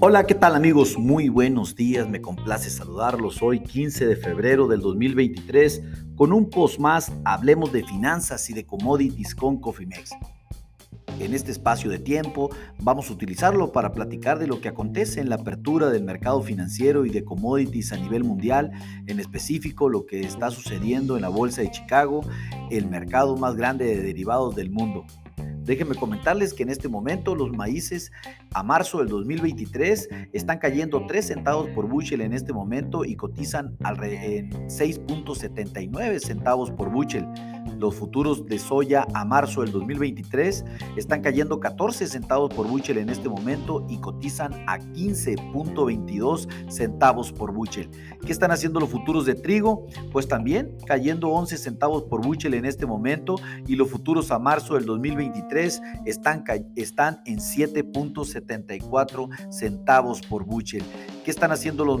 Hola, ¿qué tal amigos? Muy buenos días, me complace saludarlos hoy 15 de febrero del 2023 con un post más, hablemos de finanzas y de commodities con Cofimex. En este espacio de tiempo vamos a utilizarlo para platicar de lo que acontece en la apertura del mercado financiero y de commodities a nivel mundial, en específico lo que está sucediendo en la Bolsa de Chicago, el mercado más grande de derivados del mundo. Déjenme comentarles que en este momento los maíces a marzo del 2023 están cayendo 3 centavos por bushel en este momento y cotizan en 6.79 centavos por bushel. Los futuros de soya a marzo del 2023 están cayendo 14 centavos por bushel en este momento y cotizan a 15.22 centavos por bushel. ¿Qué están haciendo los futuros de trigo? Pues también cayendo 11 centavos por bushel en este momento y los futuros a marzo del 2023 están, están en 7.74 centavos por bushel. ¿Qué están haciendo los,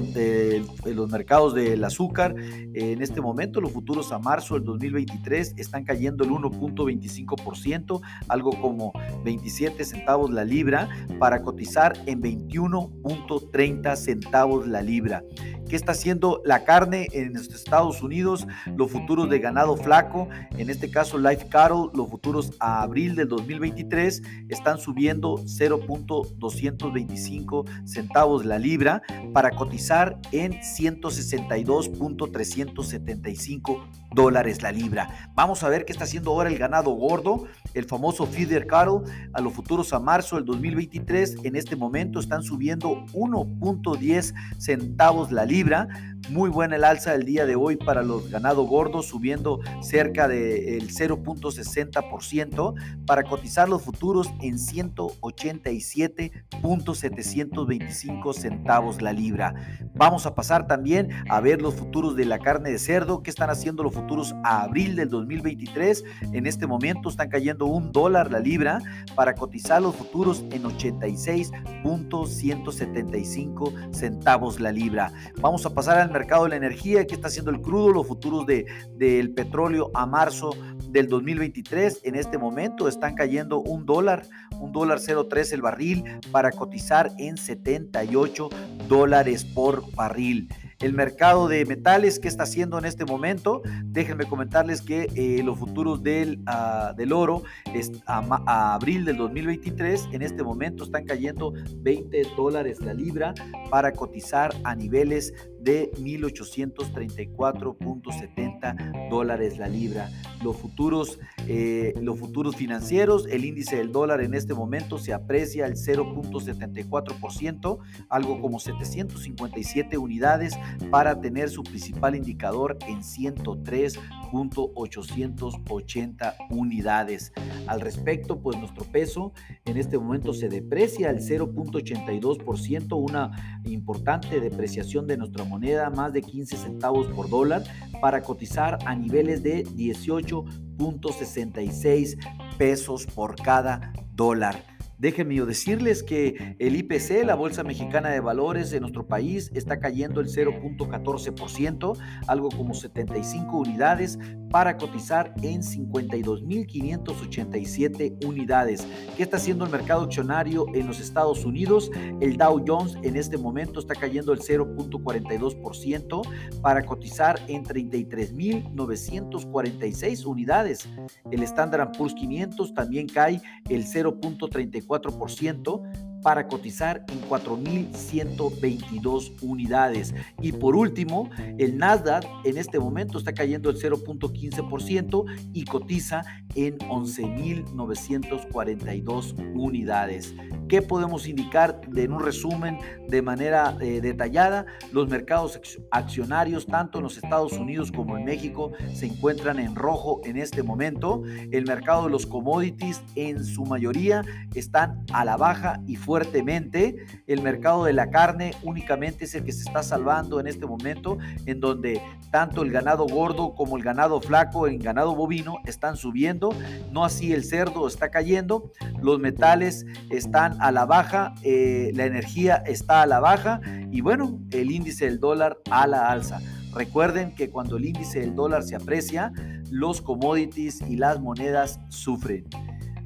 los mercados del azúcar? en este momento los futuros a marzo del 2023 están cayendo el 1.25%, algo como 27 centavos la libra, para cotizar en 21.30 centavos la libra. ¿Qué está haciendo la carne en Estados Unidos? Los futuros de ganado flaco, en este caso Life Cattle, los futuros a abril del 2023 están subiendo 0.225 centavos la libra para cotizar en 162.375 dólares la libra. Vamos a ver qué está haciendo ahora el ganado gordo, el famoso feeder cattle, a los futuros a marzo del 2023. En este momento están subiendo 1.10 centavos la libra muy buena el alza del día de hoy para los ganado gordos, subiendo cerca del 0.60% para cotizar los futuros en 187.725 centavos la libra. Vamos a pasar también a ver los futuros de la carne de cerdo. ¿Qué están haciendo los futuros a abril del 2023? En este momento están cayendo un dólar la libra para cotizar los futuros en 86.175 centavos la libra. Vamos a pasar al mercado de la energía, que está haciendo el crudo, los futuros de, del petróleo a marzo del 2023. En este momento están cayendo un dólar, un dólar 0.3 el barril para cotizar en 78 dólares por barril. El mercado de metales, ¿qué está haciendo en este momento? Déjenme comentarles que eh, los futuros del, ah, del oro es a, abril del 2023 en este momento están cayendo 20 dólares la libra para cotizar a niveles de 1834.70 dólares la libra. Los futuros, eh, los futuros financieros, el índice del dólar en este momento se aprecia al 0.74%, algo como 757 unidades para tener su principal indicador en 103.880 unidades. Al respecto, pues nuestro peso en este momento se deprecia al 0.82%, una importante depreciación de nuestra moneda, más de 15 centavos por dólar, para cotizar a niveles de 18.66 pesos por cada dólar. Déjenme decirles que el IPC, la Bolsa Mexicana de Valores de nuestro país, está cayendo el 0.14%, algo como 75 unidades, para cotizar en 52.587 unidades. ¿Qué está haciendo el mercado accionario en los Estados Unidos? El Dow Jones en este momento está cayendo el 0.42% para cotizar en 33.946 unidades. El Standard Poor's 500 también cae el 0.34% para cotizar en 4.122 unidades. Y por último, el Nasdaq en este momento está cayendo el 0.15% y cotiza en 11.942 unidades. ¿Qué podemos indicar en un resumen de manera eh, detallada? Los mercados accionarios, tanto en los Estados Unidos como en México, se encuentran en rojo en este momento. El mercado de los commodities en su mayoría están a la baja y fuertemente. El mercado de la carne únicamente es el que se está salvando en este momento, en donde tanto el ganado gordo como el ganado flaco, el ganado bovino, están subiendo. No así el cerdo está cayendo. Los metales están a la baja, eh, la energía está a la baja y bueno, el índice del dólar a la alza. Recuerden que cuando el índice del dólar se aprecia, los commodities y las monedas sufren.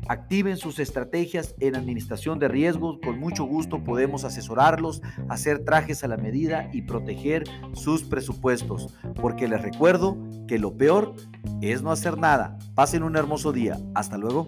Activen sus estrategias en administración de riesgos. Con mucho gusto podemos asesorarlos, hacer trajes a la medida y proteger sus presupuestos. Porque les recuerdo que lo peor es no hacer nada. Pasen un hermoso día. Hasta luego.